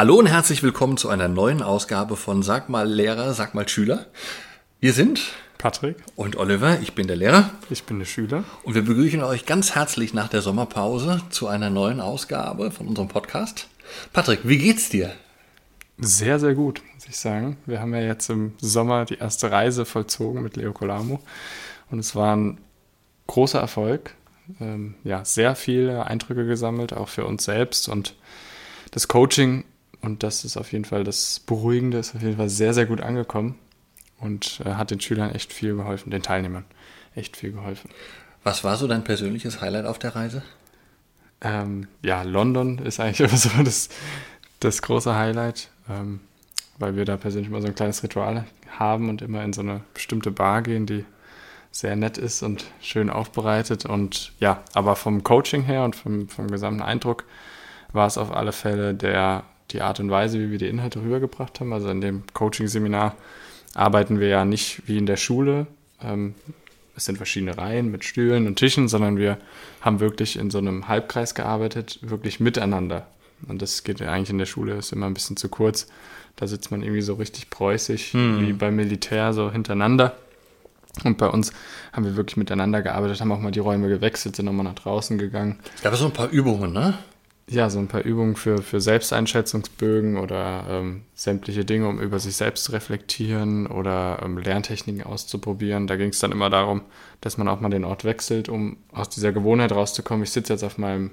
Hallo und herzlich willkommen zu einer neuen Ausgabe von Sag mal Lehrer, sag mal Schüler. Wir sind Patrick und Oliver, ich bin der Lehrer ich bin der Schüler. und wir begrüßen euch ganz herzlich nach der Sommerpause zu einer neuen Ausgabe von unserem Podcast. Patrick, wie geht's dir? Sehr, sehr gut, muss ich sagen. Wir haben ja jetzt im Sommer die erste Reise vollzogen mit Leo Colamo und es war ein großer Erfolg. Ähm, ja, sehr viele Eindrücke gesammelt, auch für uns selbst und das Coaching und das ist auf jeden Fall das Beruhigende, ist auf jeden Fall sehr, sehr gut angekommen und äh, hat den Schülern echt viel geholfen, den Teilnehmern echt viel geholfen. Was war so dein persönliches Highlight auf der Reise? Ähm, ja, London ist eigentlich immer so das, das große Highlight, ähm, weil wir da persönlich immer so ein kleines Ritual haben und immer in so eine bestimmte Bar gehen, die sehr nett ist und schön aufbereitet. Und ja, aber vom Coaching her und vom, vom gesamten Eindruck war es auf alle Fälle der, die Art und Weise, wie wir die Inhalte rübergebracht haben. Also in dem Coaching-Seminar arbeiten wir ja nicht wie in der Schule. Ähm, es sind verschiedene Reihen mit Stühlen und Tischen, sondern wir haben wirklich in so einem Halbkreis gearbeitet, wirklich miteinander. Und das geht ja eigentlich in der Schule, ist immer ein bisschen zu kurz. Da sitzt man irgendwie so richtig preußig, wie beim Militär, so hintereinander. Und bei uns haben wir wirklich miteinander gearbeitet, haben auch mal die Räume gewechselt, sind nochmal nach draußen gegangen. Es gab so ein paar Übungen, ne? Ja, so ein paar Übungen für, für Selbsteinschätzungsbögen oder ähm, sämtliche Dinge, um über sich selbst zu reflektieren oder ähm, Lerntechniken auszuprobieren. Da ging es dann immer darum, dass man auch mal den Ort wechselt, um aus dieser Gewohnheit rauszukommen. Ich sitze jetzt auf meinem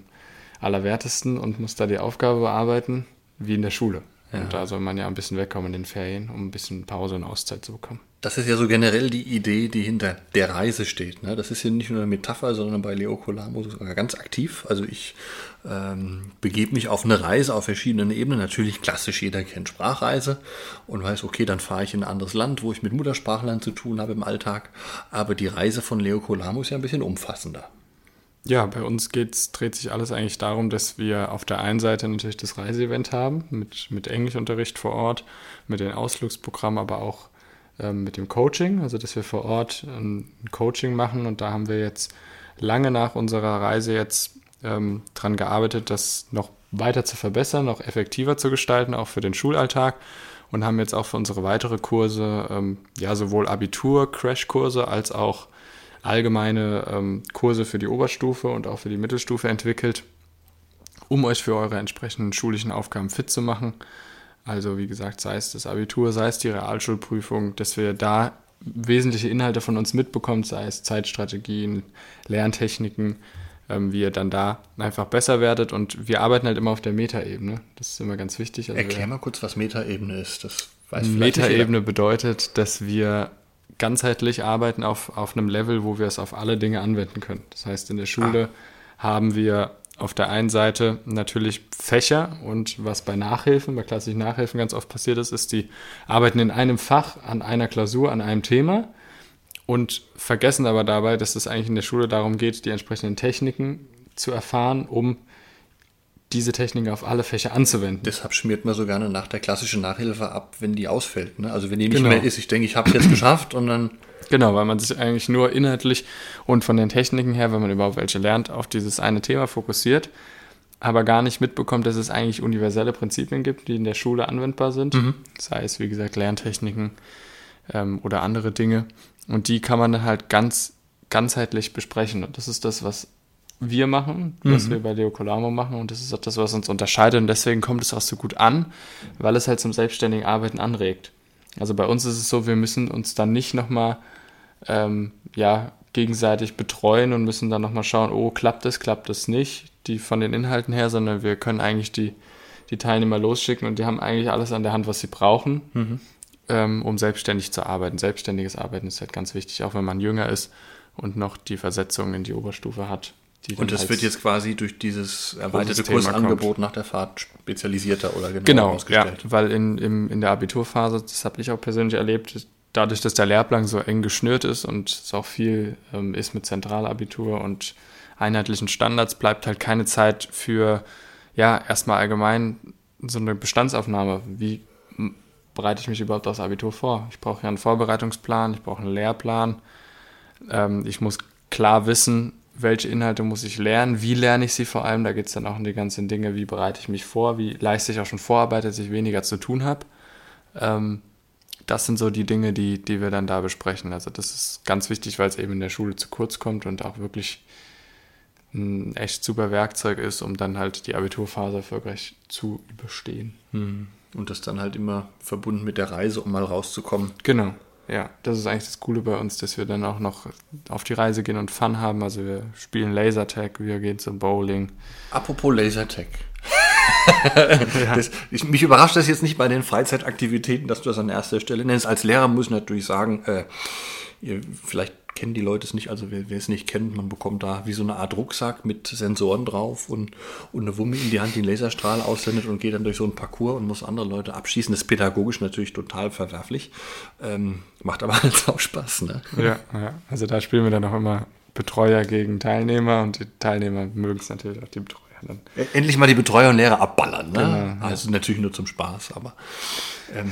Allerwertesten und muss da die Aufgabe bearbeiten, wie in der Schule. Und da soll man ja ein bisschen wegkommen in den Ferien, um ein bisschen Pause und Auszeit zu bekommen. Das ist ja so generell die Idee, die hinter der Reise steht. Ne? Das ist ja nicht nur eine Metapher, sondern bei Leo Colamo sogar ganz aktiv. Also ich ähm, begebe mich auf eine Reise auf verschiedenen Ebenen. Natürlich klassisch, jeder kennt Sprachreise und weiß, okay, dann fahre ich in ein anderes Land, wo ich mit Muttersprachlern zu tun habe im Alltag. Aber die Reise von Leo Colamo ist ja ein bisschen umfassender. Ja, bei uns geht's, dreht sich alles eigentlich darum, dass wir auf der einen Seite natürlich das Reiseevent haben, mit, mit Englischunterricht vor Ort, mit den Ausflugsprogrammen, aber auch ähm, mit dem Coaching, also dass wir vor Ort ein Coaching machen. Und da haben wir jetzt lange nach unserer Reise jetzt ähm, dran gearbeitet, das noch weiter zu verbessern, noch effektiver zu gestalten, auch für den Schulalltag. Und haben jetzt auch für unsere weitere Kurse, ähm, ja, sowohl Abitur-Crashkurse als auch allgemeine ähm, Kurse für die Oberstufe und auch für die Mittelstufe entwickelt, um euch für eure entsprechenden schulischen Aufgaben fit zu machen. Also wie gesagt, sei es das Abitur, sei es die Realschulprüfung, dass wir da wesentliche Inhalte von uns mitbekommt, sei es Zeitstrategien, Lerntechniken, ähm, wie ihr dann da einfach besser werdet. Und wir arbeiten halt immer auf der Metaebene. Das ist immer ganz wichtig. Also Erklär mal kurz, was Metaebene ist. Das weiß Metaebene bedeutet, dass wir ganzheitlich arbeiten auf, auf einem Level, wo wir es auf alle Dinge anwenden können. Das heißt, in der Schule haben wir auf der einen Seite natürlich Fächer und was bei Nachhilfen, bei klassischen Nachhilfen ganz oft passiert ist, ist, die arbeiten in einem Fach an einer Klausur, an einem Thema und vergessen aber dabei, dass es eigentlich in der Schule darum geht, die entsprechenden Techniken zu erfahren, um diese Techniken auf alle Fächer anzuwenden. Deshalb schmiert man so gerne nach der klassischen Nachhilfe ab, wenn die ausfällt. Ne? Also wenn die nicht Genau. mehr ist, ich denke, ich habe es jetzt geschafft und dann Genau, weil man sich eigentlich nur inhaltlich und von den Techniken her, wenn man überhaupt welche lernt, auf dieses eine Thema fokussiert, aber gar nicht mitbekommt, dass es eigentlich universelle Prinzipien gibt, die in der Schule anwendbar sind. Sei es, wie gesagt, Lerntechniken ähm, oder andere Dinge. Und die kann man dann halt ganz ganzheitlich besprechen. Und das ist das, was wir machen, was wir bei Leo Colamo machen. Und das ist auch das, was uns unterscheidet. Und deswegen kommt es auch so gut an, weil es halt zum selbstständigen Arbeiten anregt. Also bei uns ist es so, wir müssen uns dann nicht nochmal ähm, ja, gegenseitig betreuen und müssen dann nochmal schauen, oh, klappt es, klappt es nicht, die von den Inhalten her, sondern wir können eigentlich die, die Teilnehmer losschicken und die haben eigentlich alles an der Hand, was sie brauchen, ähm, um selbstständig zu arbeiten. Selbstständiges Arbeiten ist halt ganz wichtig, auch wenn man jünger ist und noch die Versetzung in die Oberstufe hat. Und das wird jetzt quasi durch dieses erweiterte Kursangebot kommt. nach der Fahrt spezialisierter oder genauer Genau, ja, ausgestellt. weil in, im, in der Abiturphase, das habe ich auch persönlich erlebt, dadurch, dass der Lehrplan so eng geschnürt ist und es auch viel ähm, ist mit Zentralabitur und einheitlichen Standards, bleibt halt keine Zeit für, ja, erstmal allgemein so eine Bestandsaufnahme. Wie bereite ich mich überhaupt aufs Abitur vor? Ich brauche ja einen Vorbereitungsplan, ich brauche einen Lehrplan. Ähm, ich muss klar wissen, welche Inhalte muss ich lernen, wie lerne ich sie vor allem. Da geht es dann auch um die ganzen Dinge, wie bereite ich mich vor, wie leiste ich auch schon Vorarbeit, dass ich weniger zu tun habe. Ähm, das sind so die Dinge, die, die wir dann da besprechen. Also das ist ganz wichtig, weil es eben in der Schule zu kurz kommt und auch wirklich ein echt super Werkzeug ist, um dann halt die Abiturphase erfolgreich zu überstehen. Hm. Und das dann halt immer verbunden mit der Reise, um mal rauszukommen. Genau. Ja, das ist eigentlich das Coole bei uns, dass wir dann auch noch auf die Reise gehen und Fun haben. Also wir spielen Lasertag, wir gehen zum Bowling. Apropos Lasertag. ja. das, ich, mich überrascht das jetzt nicht bei den Freizeitaktivitäten, dass du das an erster Stelle nennst. Als Lehrer muss ich natürlich sagen, äh, ihr, vielleicht kennen die Leute es nicht, also wer, wer, es nicht kennt, man bekommt da wie so eine Art Rucksack mit Sensoren drauf und, und eine Wumme in die Hand, die einen Laserstrahl aussendet und geht dann durch so einen Parcours und muss andere Leute abschießen. Das ist pädagogisch natürlich total verwerflich, ähm, macht aber halt auch Spaß. Ne? Ja, ja, also da spielen wir dann auch immer Betreuer gegen Teilnehmer und die Teilnehmer mögen es natürlich auch die Betreuer. Dann. Endlich mal die Betreuer und Lehrer abballern. Ne? Genau, ja. Also natürlich nur zum Spaß, aber ähm,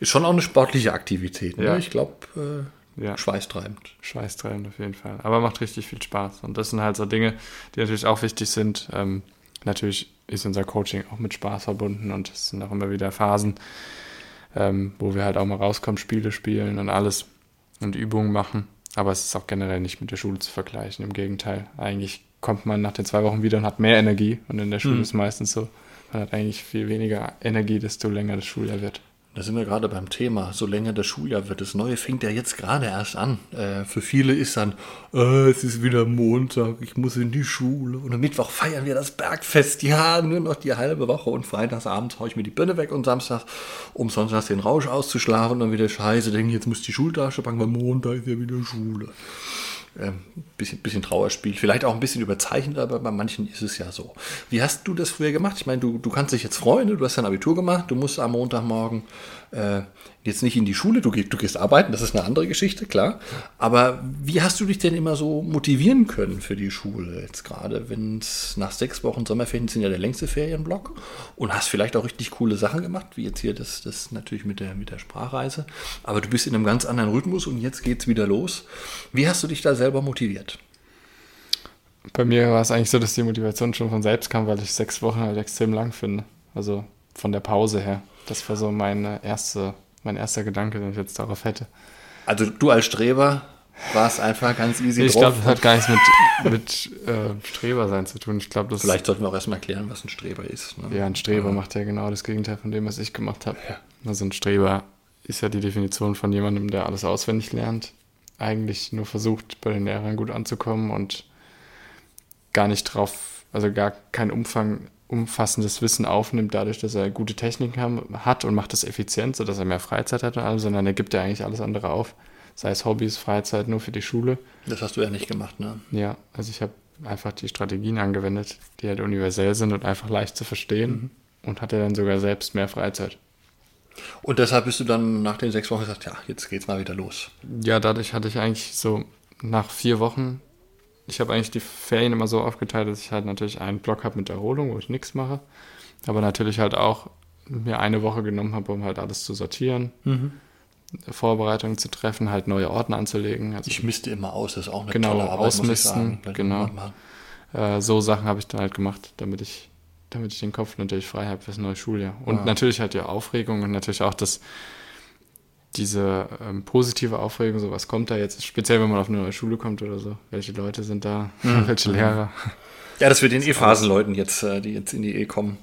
ist schon auch eine sportliche Aktivität. Ne? Ja. Ich glaube, äh, ja. Schweißtreibend. Schweißtreibend auf jeden Fall. Aber macht richtig viel Spaß. Und das sind halt so Dinge, die natürlich auch wichtig sind. Ähm, natürlich ist unser Coaching auch mit Spaß verbunden und es sind auch immer wieder Phasen, ähm, wo wir halt auch mal rauskommen, Spiele spielen und alles und Übungen machen. Aber es ist auch generell nicht mit der Schule zu vergleichen. Im Gegenteil, eigentlich kommt man nach den zwei Wochen wieder und hat mehr Energie. Und in der Schule mhm. ist meistens so, man hat eigentlich viel weniger Energie, desto länger das Schuljahr wird. Da sind wir gerade beim Thema. So länger das Schuljahr wird, das Neue fängt ja jetzt gerade erst an. Äh, für viele ist dann, äh, es ist wieder Montag, ich muss in die Schule. Und am Mittwoch feiern wir das Bergfest. Ja, nur noch die halbe Woche. Und freitagsabends haue ich mir die Birne weg und samstags, um sonntags den Rausch auszuschlafen. Und wieder scheiße, denke jetzt muss die Schultasche packen, weil Montag ist ja wieder Schule ähm, bisschen, bisschen Trauerspiel, vielleicht auch ein bisschen überzeichnet, aber bei manchen ist es ja so. Wie hast du das früher gemacht? Ich meine, du, du kannst dich jetzt freuen, du hast dein Abitur gemacht, du musst am Montagmorgen äh, jetzt nicht in die Schule, du, du gehst arbeiten, das ist eine andere Geschichte, klar. Aber wie hast du dich denn immer so motivieren können für die Schule jetzt gerade, wenn es nach sechs Wochen Sommerferien sind ja der längste Ferienblock und hast vielleicht auch richtig coole Sachen gemacht, wie jetzt hier das, das natürlich mit der, mit der Sprachreise. Aber du bist in einem ganz anderen Rhythmus und jetzt geht es wieder los. Wie hast du dich da selber motiviert? Bei mir war es eigentlich so, dass die Motivation schon von selbst kam, weil ich sechs Wochen halt extrem lang finde. Also von der Pause her. Das war so meine erste mein erster Gedanke, den ich jetzt darauf hätte. Also du als Streber warst einfach ganz easy Ich glaube, das hat gar nichts mit, mit äh, Streber sein zu tun. Ich glaube, das Vielleicht sollten wir auch erstmal erklären, was ein Streber ist. Ne? Ja, ein Streber ja. macht ja genau das Gegenteil von dem, was ich gemacht habe. Ja. Also ein Streber ist ja die Definition von jemandem, der alles auswendig lernt, eigentlich nur versucht, bei den Lehrern gut anzukommen und gar nicht drauf, also gar keinen Umfang umfassendes Wissen aufnimmt, dadurch, dass er gute Techniken haben, hat und macht das effizient, sodass er mehr Freizeit hat und alles, sondern er gibt ja eigentlich alles andere auf. Sei es Hobbys, Freizeit, nur für die Schule. Das hast du ja nicht gemacht, ne? Ja, also ich habe einfach die Strategien angewendet, die halt universell sind und einfach leicht zu verstehen mhm. und hatte dann sogar selbst mehr Freizeit. Und deshalb bist du dann nach den sechs Wochen gesagt, ja, jetzt geht's mal wieder los. Ja, dadurch hatte ich eigentlich so nach vier Wochen ich habe eigentlich die Ferien immer so aufgeteilt, dass ich halt natürlich einen Block habe mit Erholung, wo ich nichts mache. Aber natürlich halt auch mir eine Woche genommen habe, um halt alles zu sortieren, mhm. Vorbereitungen zu treffen, halt neue Ordner anzulegen. Also ich misste immer aus, das ist auch eine genau, tolle Arbeit, ausmisten, Genau, äh, so Sachen habe ich dann halt gemacht, damit ich, damit ich den Kopf natürlich frei habe fürs neue Schuljahr. Und ja. natürlich halt die Aufregung und natürlich auch das diese ähm, positive Aufregung, so was kommt da jetzt, speziell wenn man auf eine neue Schule kommt oder so, welche Leute sind da, mhm. welche Lehrer. Ja, das wird den E-Phasenleuten jetzt, äh, die jetzt in die E kommen,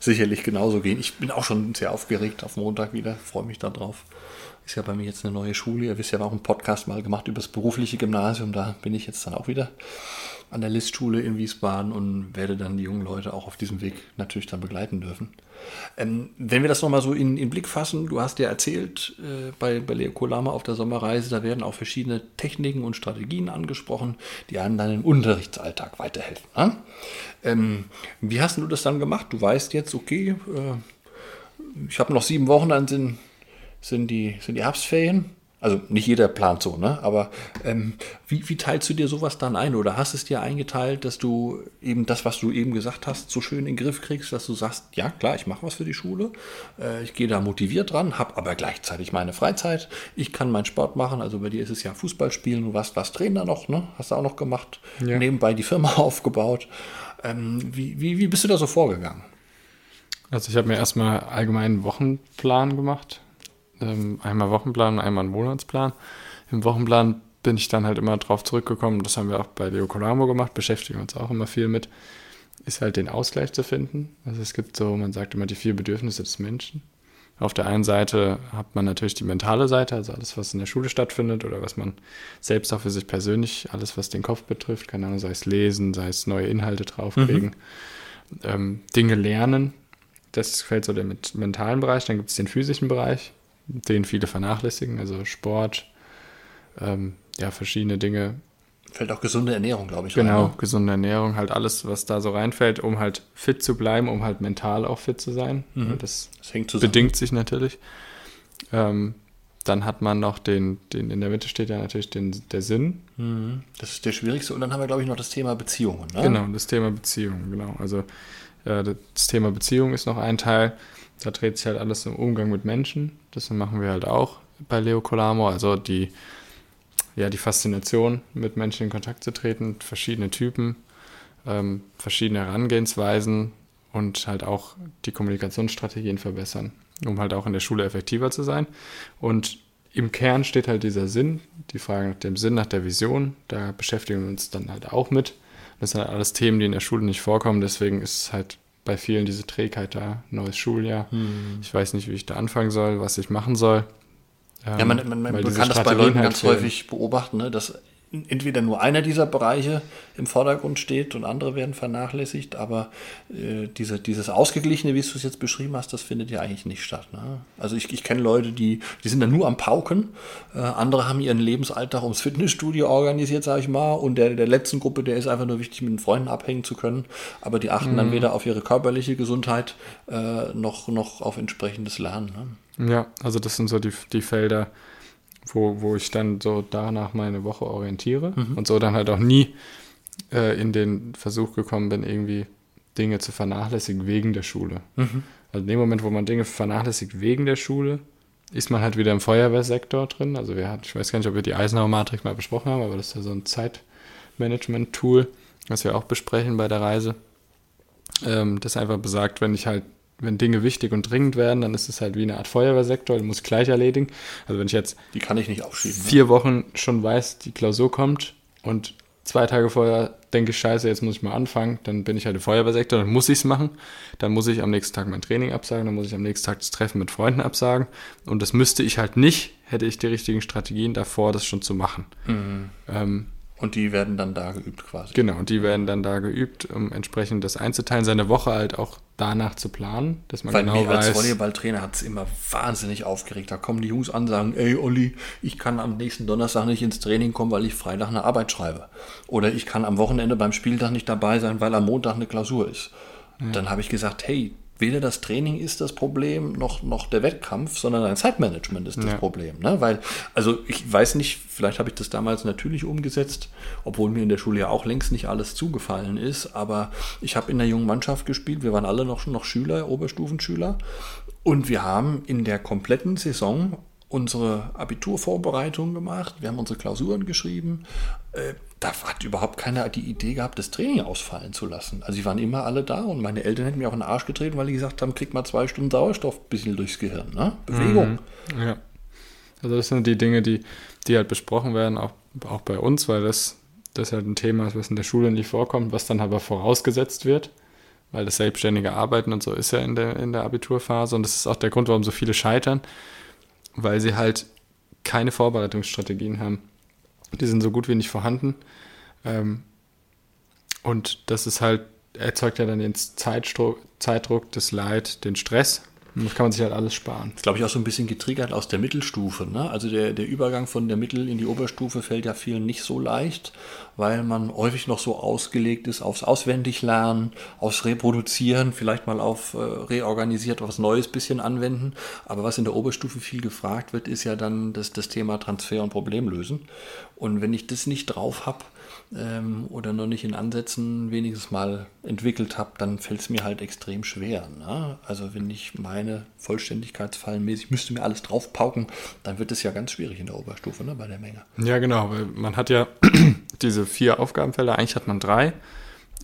sicherlich genauso gehen. Ich bin auch schon sehr aufgeregt auf Montag wieder, freue mich darauf. Ist ja bei mir jetzt eine neue Schule. Ihr wisst ja, wir haben auch einen Podcast mal gemacht über das berufliche Gymnasium. Da bin ich jetzt dann auch wieder an der Listschule in Wiesbaden und werde dann die jungen Leute auch auf diesem Weg natürlich dann begleiten dürfen. Ähm, wenn wir das nochmal so in, in Blick fassen, du hast ja erzählt, äh, bei, bei Leo Kolama auf der Sommerreise, da werden auch verschiedene Techniken und Strategien angesprochen, die einem dann im Unterrichtsalltag weiterhelfen. Ne? Ähm, wie hast du das dann gemacht? Du weißt jetzt, okay, äh, ich habe noch sieben Wochen, dann sind, sind, die, sind die Herbstferien. Also nicht jeder plant so, ne? Aber ähm, wie, wie teilst du dir sowas dann ein? Oder hast es dir eingeteilt, dass du eben das, was du eben gesagt hast, so schön in den Griff kriegst, dass du sagst, ja klar, ich mache was für die Schule, äh, ich gehe da motiviert dran, habe aber gleichzeitig meine Freizeit, ich kann meinen Sport machen. Also bei dir ist es ja Fußball spielen, du warst, warst Trainer noch, ne? Hast du auch noch gemacht, ja. nebenbei die Firma aufgebaut. Ähm, wie, wie, wie bist du da so vorgegangen? Also ich habe mir erstmal allgemeinen Wochenplan gemacht ähm, einmal Wochenplan, einmal einen Monatsplan. Im Wochenplan bin ich dann halt immer drauf zurückgekommen, das haben wir auch bei Leo Colamo gemacht, beschäftigen uns auch immer viel mit, ist halt den Ausgleich zu finden. Also es gibt so, man sagt immer die vier Bedürfnisse des Menschen. Auf der einen Seite hat man natürlich die mentale Seite, also alles, was in der Schule stattfindet oder was man selbst auch für sich persönlich, alles, was den Kopf betrifft, keine Ahnung, sei es lesen, sei es neue Inhalte draufkriegen, mhm. ähm, Dinge lernen. Das fällt so dem mentalen Bereich. Dann gibt es den physischen Bereich, den viele vernachlässigen, also Sport, ähm, ja, verschiedene Dinge. Fällt auch gesunde Ernährung, glaube ich. Genau, rein, ne? gesunde Ernährung, halt alles, was da so reinfällt, um halt fit zu bleiben, um halt mental auch fit zu sein. Mhm. Das, das bedingt sich natürlich. Ähm, dann hat man noch den, den, in der Mitte steht ja natürlich den, der Sinn. Mhm. Das ist der schwierigste. Und dann haben wir, glaube ich, noch das Thema Beziehungen. Ne? Genau, das Thema Beziehungen, genau. Also das Thema Beziehung ist noch ein Teil. Da dreht sich halt alles im Umgang mit Menschen. Das machen wir halt auch bei Leo Colamo. Also die, ja, die Faszination, mit Menschen in Kontakt zu treten, verschiedene Typen, ähm, verschiedene Herangehensweisen und halt auch die Kommunikationsstrategien verbessern, um halt auch in der Schule effektiver zu sein. Und im Kern steht halt dieser Sinn, die Frage nach dem Sinn, nach der Vision. Da beschäftigen wir uns dann halt auch mit. Das sind halt alles Themen, die in der Schule nicht vorkommen. Deswegen ist es halt bei vielen diese Trägheit da, neues Schuljahr. Hm. Ich weiß nicht, wie ich da anfangen soll, was ich machen soll. ja, man, man, man kann das bei Leuten halt ganz häufig beobachten, ne, dass entweder nur einer dieser Bereiche im Vordergrund steht und andere werden vernachlässigt, aber äh, diese, dieses Ausgeglichene, wie du es jetzt beschrieben hast, das findet ja eigentlich nicht statt. Ne? Also ich, ich kenne Leute, die, die sind dann nur am Pauken, äh, andere haben ihren Lebensalltag ums Fitnessstudio organisiert, sage ich mal, und der, der letzten Gruppe, der ist einfach nur wichtig, mit den Freunden abhängen zu können, aber die achten mhm. dann weder auf ihre körperliche Gesundheit äh, noch, noch auf entsprechendes Lernen. Ne? Ja, also das sind so die, die Felder, wo, wo ich dann so danach meine Woche orientiere mhm. und so dann halt auch nie äh, in den Versuch gekommen bin, irgendwie Dinge zu vernachlässigen wegen der Schule. Mhm. Also in dem Moment, wo man Dinge vernachlässigt wegen der Schule, ist man halt wieder im Feuerwehrsektor drin. Also wir hatten, ich weiß gar nicht, ob wir die Eisenhower Matrix mal besprochen haben, aber das ist ja so ein Zeitmanagement-Tool, was wir auch besprechen bei der Reise. Ähm, das einfach besagt, wenn ich halt wenn Dinge wichtig und dringend werden, dann ist es halt wie eine Art Feuerwehrsektor, den muss ich gleich erledigen. Also wenn ich jetzt die kann ich nicht aufschieben. Ne? Vier ne? Wochen schon weiß, die Klausur kommt und zwei Tage vorher denke ich, scheiße, jetzt muss ich mal anfangen, dann bin ich halt im Feuerwehrsektor, dann muss ich es machen. Dann muss ich am nächsten Tag mein Training absagen, dann muss ich am nächsten Tag das Treffen mit Freunden absagen. Und das müsste ich halt nicht, hätte ich die richtigen Strategien davor, das schon zu machen. Mhm. Ähm, und die werden dann da geübt quasi. Genau, und die werden dann da geübt, um entsprechend das einzuteilen, seine Woche halt auch danach zu planen, dass man Weil genau mich weiß. als Volleyballtrainer hat es immer wahnsinnig aufgeregt. Da kommen die Jungs an und sagen, ey Olli, ich kann am nächsten Donnerstag nicht ins Training kommen, weil ich Freitag eine Arbeit schreibe. Oder ich kann am Wochenende beim Spieltag nicht dabei sein, weil am Montag eine Klausur ist. Ja. Dann habe ich gesagt, hey, weder das Training ist das Problem, noch, noch der Wettkampf, sondern ein Zeitmanagement ist das ja. Problem. Ne? Weil, also ich weiß nicht, vielleicht habe ich das damals natürlich umgesetzt, obwohl mir in der Schule ja auch längst nicht alles zugefallen ist, aber ich habe in der jungen Mannschaft gespielt, wir waren alle noch, noch Schüler, Oberstufenschüler und wir haben in der kompletten Saison unsere Abiturvorbereitung gemacht, wir haben unsere Klausuren geschrieben. Äh, da hat überhaupt keiner die Idee gehabt, das Training ausfallen zu lassen. Also sie waren immer alle da und meine Eltern hätten mir auch in den Arsch getreten, weil die gesagt haben, krieg mal zwei Stunden Sauerstoff ein bisschen durchs Gehirn. Ne? Bewegung. Mhm. Ja. Also das sind die Dinge, die, die halt besprochen werden, auch, auch bei uns, weil das, das halt ein Thema ist, was in der Schule nicht vorkommt, was dann aber vorausgesetzt wird weil das selbstständige Arbeiten und so ist ja in der, in der Abiturphase und das ist auch der Grund, warum so viele scheitern, weil sie halt keine Vorbereitungsstrategien haben. Die sind so gut wie nicht vorhanden. Ähm, und das ist halt, erzeugt ja dann den Zeitdruck, Zeitdruck, das Leid, den Stress Das kann man sich halt alles sparen. Das glaube ich auch so ein bisschen getriggert aus der Mittelstufe. Ne? Also der, der Übergang von der Mittel in die Oberstufe fällt ja vielen nicht so leicht, weil man häufig noch so ausgelegt ist aufs Auswendiglernen, aufs Reproduzieren, vielleicht mal auf äh, reorganisiert was Neues bisschen anwenden. Aber was in der Oberstufe viel gefragt wird, ist ja dann das, das Thema Transfer und Problemlösen. Und wenn ich das nicht drauf habe, ähm, oder noch nicht in Ansätzen wenigstens mal entwickelt habe, dann fällt es mir halt extrem schwer. Ne? Also wenn ich meine Vollständigkeitsfallen mäßig müsste mir alles draufpauken, dann wird es ja ganz schwierig in der Oberstufe ne, bei der Menge. Ja, genau, weil man hat ja diese vier Aufgabenfelder, eigentlich hat man drei,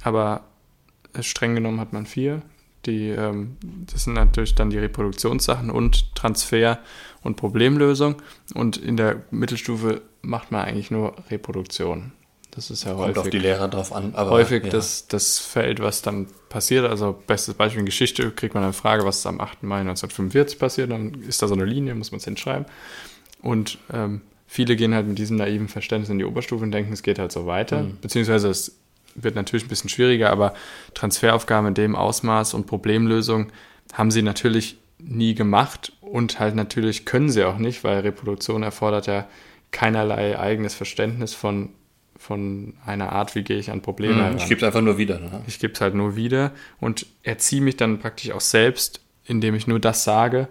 aber streng genommen hat man vier. Die, ähm, das sind natürlich dann die Reproduktionssachen und Transfer und Problemlösung. Und in der Mittelstufe macht man eigentlich nur Reproduktion. Das ist ja Kommt häufig. auf die Lehrer drauf an. Häufig ja. das, das Feld, was dann passiert. Also, bestes Beispiel in Geschichte kriegt man eine Frage, was ist am 8. Mai 1945 passiert. Dann ist da so eine Linie, muss man es hinschreiben. Und ähm, viele gehen halt mit diesem naiven Verständnis in die Oberstufe und denken, es geht halt so weiter. Mhm. Beziehungsweise es wird natürlich ein bisschen schwieriger, aber Transferaufgaben in dem Ausmaß und Problemlösung haben sie natürlich nie gemacht und halt natürlich können sie auch nicht, weil Reproduktion erfordert ja keinerlei eigenes Verständnis von von einer Art, wie gehe ich an Probleme heran. Ich gebe es einfach nur wieder. Ne? Ich gebe es halt nur wieder und erziehe mich dann praktisch auch selbst, indem ich nur das sage,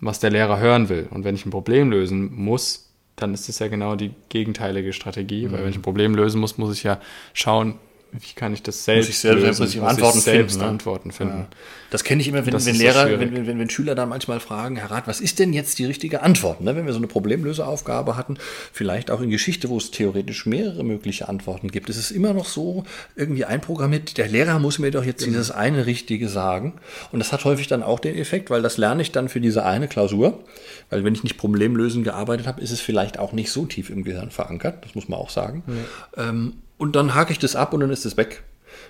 was der Lehrer hören will. Und wenn ich ein Problem lösen muss, dann ist das ja genau die gegenteilige Strategie, mhm. weil wenn ich ein Problem lösen muss, muss ich ja schauen, wie kann ich das selbst muss ich selbst, lösen, muss ich Antworten ich selbst finden, ne? Antworten finden. Ja. Das kenne ich immer, wenn, wenn Lehrer, so wenn, wenn, wenn, Schüler da manchmal fragen, Herr Rat, was ist denn jetzt die richtige Antwort? Ne? Wenn wir so eine Problemlöseaufgabe hatten, vielleicht auch in Geschichte, wo es theoretisch mehrere mögliche Antworten gibt, ist es immer noch so irgendwie einprogrammiert, der Lehrer muss mir doch jetzt genau. dieses eine Richtige sagen. Und das hat häufig dann auch den Effekt, weil das lerne ich dann für diese eine Klausur. Weil wenn ich nicht Problemlösen gearbeitet habe, ist es vielleicht auch nicht so tief im Gehirn verankert. Das muss man auch sagen. Ja. Ähm, und dann hake ich das ab und dann ist es weg.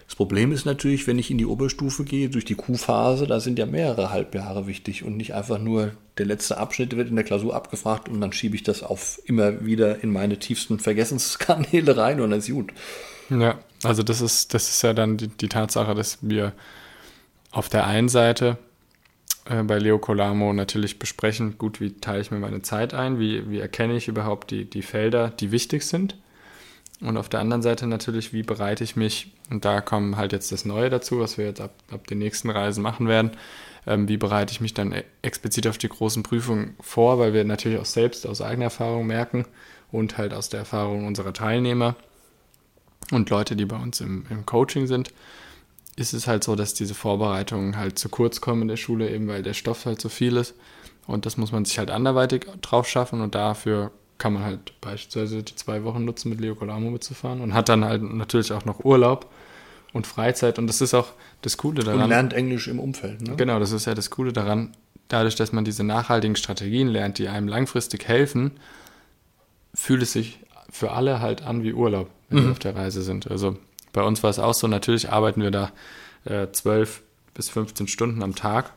Das Problem ist natürlich, wenn ich in die Oberstufe gehe, durch die Q-Phase, da sind ja mehrere Halbjahre wichtig und nicht einfach nur der letzte Abschnitt wird in der Klausur abgefragt und dann schiebe ich das auf immer wieder in meine tiefsten Vergessenskanäle rein und dann ist gut. Ja, also das ist, das ist ja dann die, die Tatsache, dass wir auf der einen Seite äh, bei Leo Colamo natürlich besprechen, gut, wie teile ich mir meine Zeit ein, wie, wie erkenne ich überhaupt die, die Felder, die wichtig sind und auf der anderen Seite natürlich, wie bereite ich mich, und da kommt halt jetzt das Neue dazu, was wir jetzt ab, ab den nächsten Reisen machen werden, ähm, wie bereite ich mich dann e-, explizit auf die großen Prüfungen vor, weil wir natürlich auch selbst aus eigener Erfahrung merken und halt aus der Erfahrung unserer Teilnehmer und Leute, die bei uns im, im Coaching sind, ist es halt so, dass diese Vorbereitungen halt zu kurz kommen in der Schule, eben weil der Stoff halt so viel ist. Und das muss man sich halt anderweitig drauf schaffen und dafür kann man halt beispielsweise die zwei Wochen nutzen, mit Leo Colamo mitzufahren und hat dann halt natürlich auch noch Urlaub und Freizeit und das ist auch das Coole daran. Und lernt Englisch im Umfeld. Ne? Genau, das ist ja das Coole daran. Dadurch, dass man diese nachhaltigen Strategien lernt, die einem langfristig helfen, fühlt es sich für alle halt an wie Urlaub, wenn mhm. wir auf der Reise sind. Also bei uns war es auch so, natürlich arbeiten wir da äh, 12 bis 15 Stunden am Tag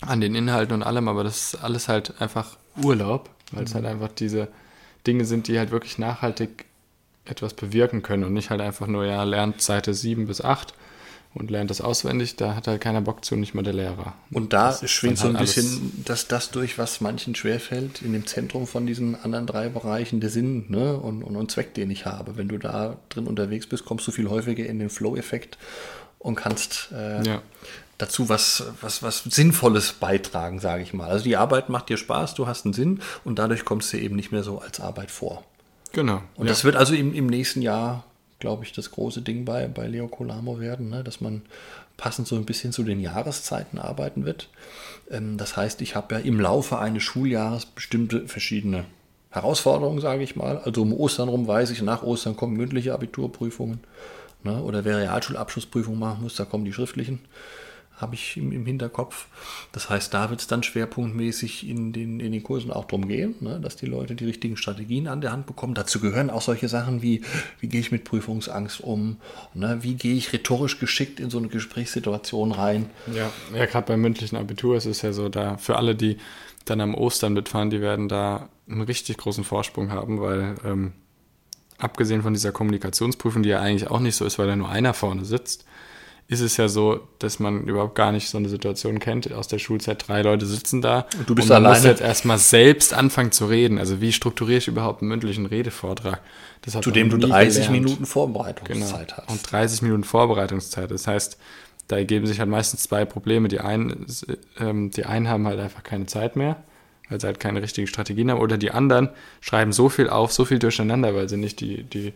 an den Inhalten und allem, aber das ist alles halt einfach Urlaub weil es halt mhm. einfach diese Dinge sind, die halt wirklich nachhaltig etwas bewirken können und nicht halt einfach nur, ja, lernt Seite 7 bis 8 und lernt das auswendig, da hat halt keiner Bock zu, nicht mal der Lehrer. Und da schwingt so ein halt bisschen das, das durch, was manchen schwerfällt, in dem Zentrum von diesen anderen drei Bereichen der Sinn ne? und, und, und Zweck, den ich habe. Wenn du da drin unterwegs bist, kommst du viel häufiger in den Flow-Effekt und kannst äh, ja dazu was, was, was Sinnvolles beitragen, sage ich mal. Also die Arbeit macht dir Spaß, du hast einen Sinn und dadurch kommst du eben nicht mehr so als Arbeit vor. Genau. Und ja. das wird also im, im nächsten Jahr, glaube ich, das große Ding bei, bei Leo Colamo werden, ne? dass man passend so ein bisschen zu den Jahreszeiten arbeiten wird. Ähm, das heißt, ich habe ja im Laufe eines Schuljahres bestimmte verschiedene Herausforderungen, sage ich mal. Also um Ostern rum weiß ich, nach Ostern kommen mündliche Abiturprüfungen. Ne? Oder wer Realschulabschlussprüfungen machen muss, da kommen die schriftlichen habe ich im, im, Hinterkopf. Das heißt, da wird es dann schwerpunktmäßig in den, in den Kursen auch darum gehen, ne, dass die Leute die richtigen Strategien an der Hand bekommen. Dazu gehören auch solche Sachen wie, wie gehe ich mit Prüfungsangst um, ne, wie gehe ich rhetorisch geschickt in so eine Gesprächssituation rein. Ja, ja gerade beim mündlichen Abitur ist es ja so, da für alle, die dann am Ostern mitfahren, die werden da einen richtig großen Vorsprung haben, weil ähm, abgesehen von dieser Kommunikationsprüfung, die ja eigentlich auch nicht so ist, weil da nur einer vorne sitzt, ist es ja so, dass man überhaupt gar nicht so eine Situation kennt. Aus der Schulzeit drei Leute sitzen da. Und du bist und man alleine. muss jetzt erstmal selbst anfangen zu reden. Also wie strukturiere ich überhaupt einen mündlichen Redevortrag? Zu dem du man nie 30 gelernt. Minuten Vorbereitungszeit Genau. hast. Und 30 Minuten Vorbereitungszeit. Das heißt, da ergeben sich halt meistens zwei Probleme. Die einen, ähm, die einen haben halt einfach keine Zeit mehr, weil sie halt keine richtigen Strategien haben. Oder die anderen schreiben so viel auf, so viel durcheinander, weil sie nicht die, die,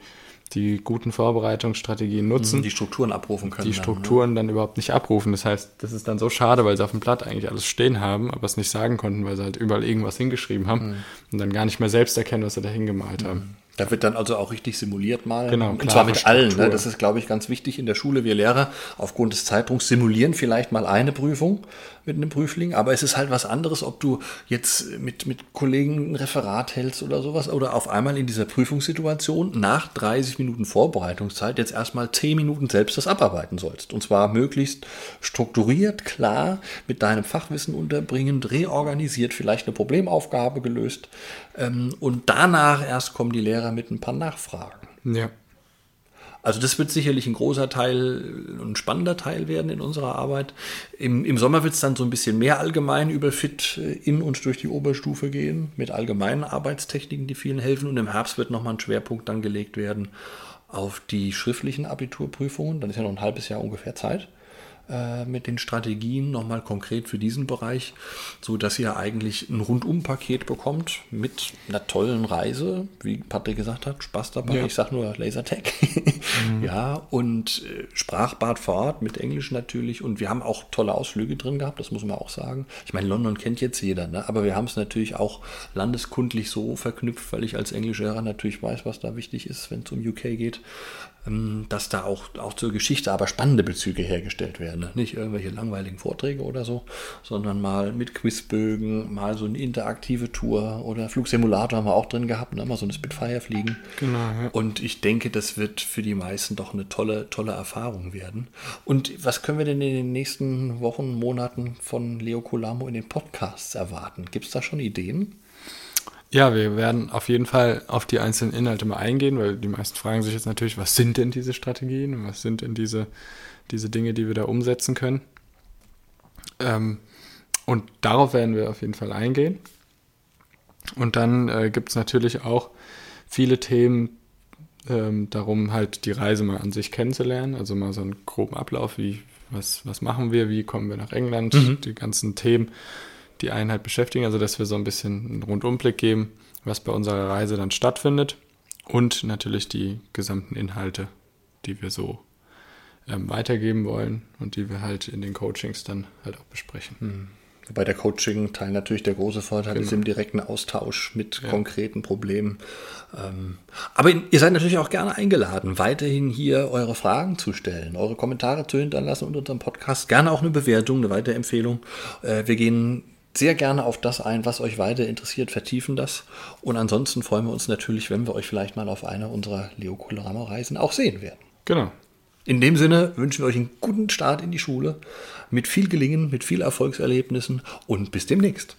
die guten Vorbereitungsstrategien nutzen die Strukturen abrufen können. die dann, ne? Strukturen dann überhaupt nicht abrufen. Das heißt, das ist dann so schade, weil sie auf dem Blatt eigentlich alles stehen haben, aber es nicht sagen konnten, weil sie halt überall irgendwas hingeschrieben haben Mhm. und dann gar nicht mehr selbst erkennen, was sie da hingemalt haben. Da wird dann also auch richtig simuliert mal. Genau, Und zwar mit allen. Struktur. Ne? Das ist, glaube ich, ganz wichtig in der Schule. Wir Lehrer aufgrund des Zeitdrucks simulieren vielleicht mal eine Prüfung mit einem Prüfling, aber es ist halt was anderes, ob du jetzt mit, mit Kollegen ein Referat hältst oder sowas oder auf einmal in dieser Prüfungssituation nach 30 Minuten Vorbereitungszeit jetzt erstmal 10 Minuten selbst das abarbeiten sollst. Und zwar möglichst strukturiert, klar, mit deinem Fachwissen unterbringend, reorganisiert, vielleicht eine Problemaufgabe gelöst. Ähm, und danach erst kommen die Lehrer mit ein paar Nachfragen. Ja. Also das wird sicherlich ein großer Teil, ein spannender Teil werden in unserer Arbeit. Im, im Sommer wird es dann so ein bisschen mehr allgemein über Fit äh, in und durch die Oberstufe gehen, mit allgemeinen Arbeitstechniken, die vielen helfen. Und im Herbst wird nochmal ein Schwerpunkt dann gelegt werden auf die schriftlichen Abiturprüfungen. Dann ist ja noch ein halbes Jahr ungefähr Zeit äh, mit den Strategien nochmal konkret für diesen Bereich, so dass ihr eigentlich ein Rundumpaket bekommt mit einer tollen Reise, wie Patrick gesagt hat, Spaß dabei. Ja. Ich sag nur Lasertag. Ja, und äh, Sprachbad vor Ort mit Englisch natürlich. Und wir haben auch tolle Ausflüge drin gehabt, das muss man auch sagen. Ich meine, London kennt jetzt jeder, ne? aber wir haben es natürlich auch landeskundlich so verknüpft, weil ich als Englischlehrer natürlich weiß, was da wichtig ist, wenn es um UK geht, dass da auch, auch zur Geschichte aber spannende Bezüge hergestellt werden. Ne? Nicht irgendwelche langweiligen Vorträge oder so, sondern mal mit Quizbögen, mal so eine interaktive Tour oder Flugsimulator haben wir auch drin gehabt, ne? mal so eine Spitfire fliegen. Genau, ja. Und ich denke, das wird für die meisten doch eine tolle, tolle Erfahrung werden. Und was können wir denn in den nächsten Wochen, Monaten von Leo Colamo in den Podcasts erwarten? Gibt es da schon Ideen? Ja, wir werden auf jeden Fall auf die einzelnen Inhalte mal eingehen, weil die meisten fragen sich jetzt natürlich, was sind denn diese Strategien und was sind denn diese, diese Dinge, die wir da umsetzen können. Ähm, und darauf werden wir auf jeden Fall eingehen. Und dann äh, gibt es natürlich auch viele Themen ähm, darum, halt die Reise mal an sich kennenzulernen. Also mal so einen groben Ablauf, wie, was, was machen wir, wie kommen wir nach England, die ganzen Themen, die einen halt beschäftigen. Also dass wir so ein bisschen einen Rundumblick geben, was bei unserer Reise dann stattfindet. Und natürlich die gesamten Inhalte, die wir so ähm, weitergeben wollen und die wir halt in den Coachings dann halt auch besprechen. Wobei der Coaching-Teil natürlich der große Vorteil ist im direkten Austausch mit konkreten Problemen. Ähm, aber ihr seid natürlich auch gerne eingeladen, weiterhin hier eure Fragen zu stellen, eure Kommentare zu hinterlassen unter unserem Podcast. Gerne auch eine Bewertung, eine Weiterempfehlung. Äh, wir gehen sehr gerne auf das ein, was euch weiter interessiert, vertiefen das. Und ansonsten freuen wir uns natürlich, wenn wir euch vielleicht mal auf einer unserer Leo Colorama-Reisen auch sehen werden. Genau. In dem Sinne wünschen wir euch einen guten Start in die Schule, mit viel Gelingen, mit viel Erfolgserlebnissen und bis demnächst.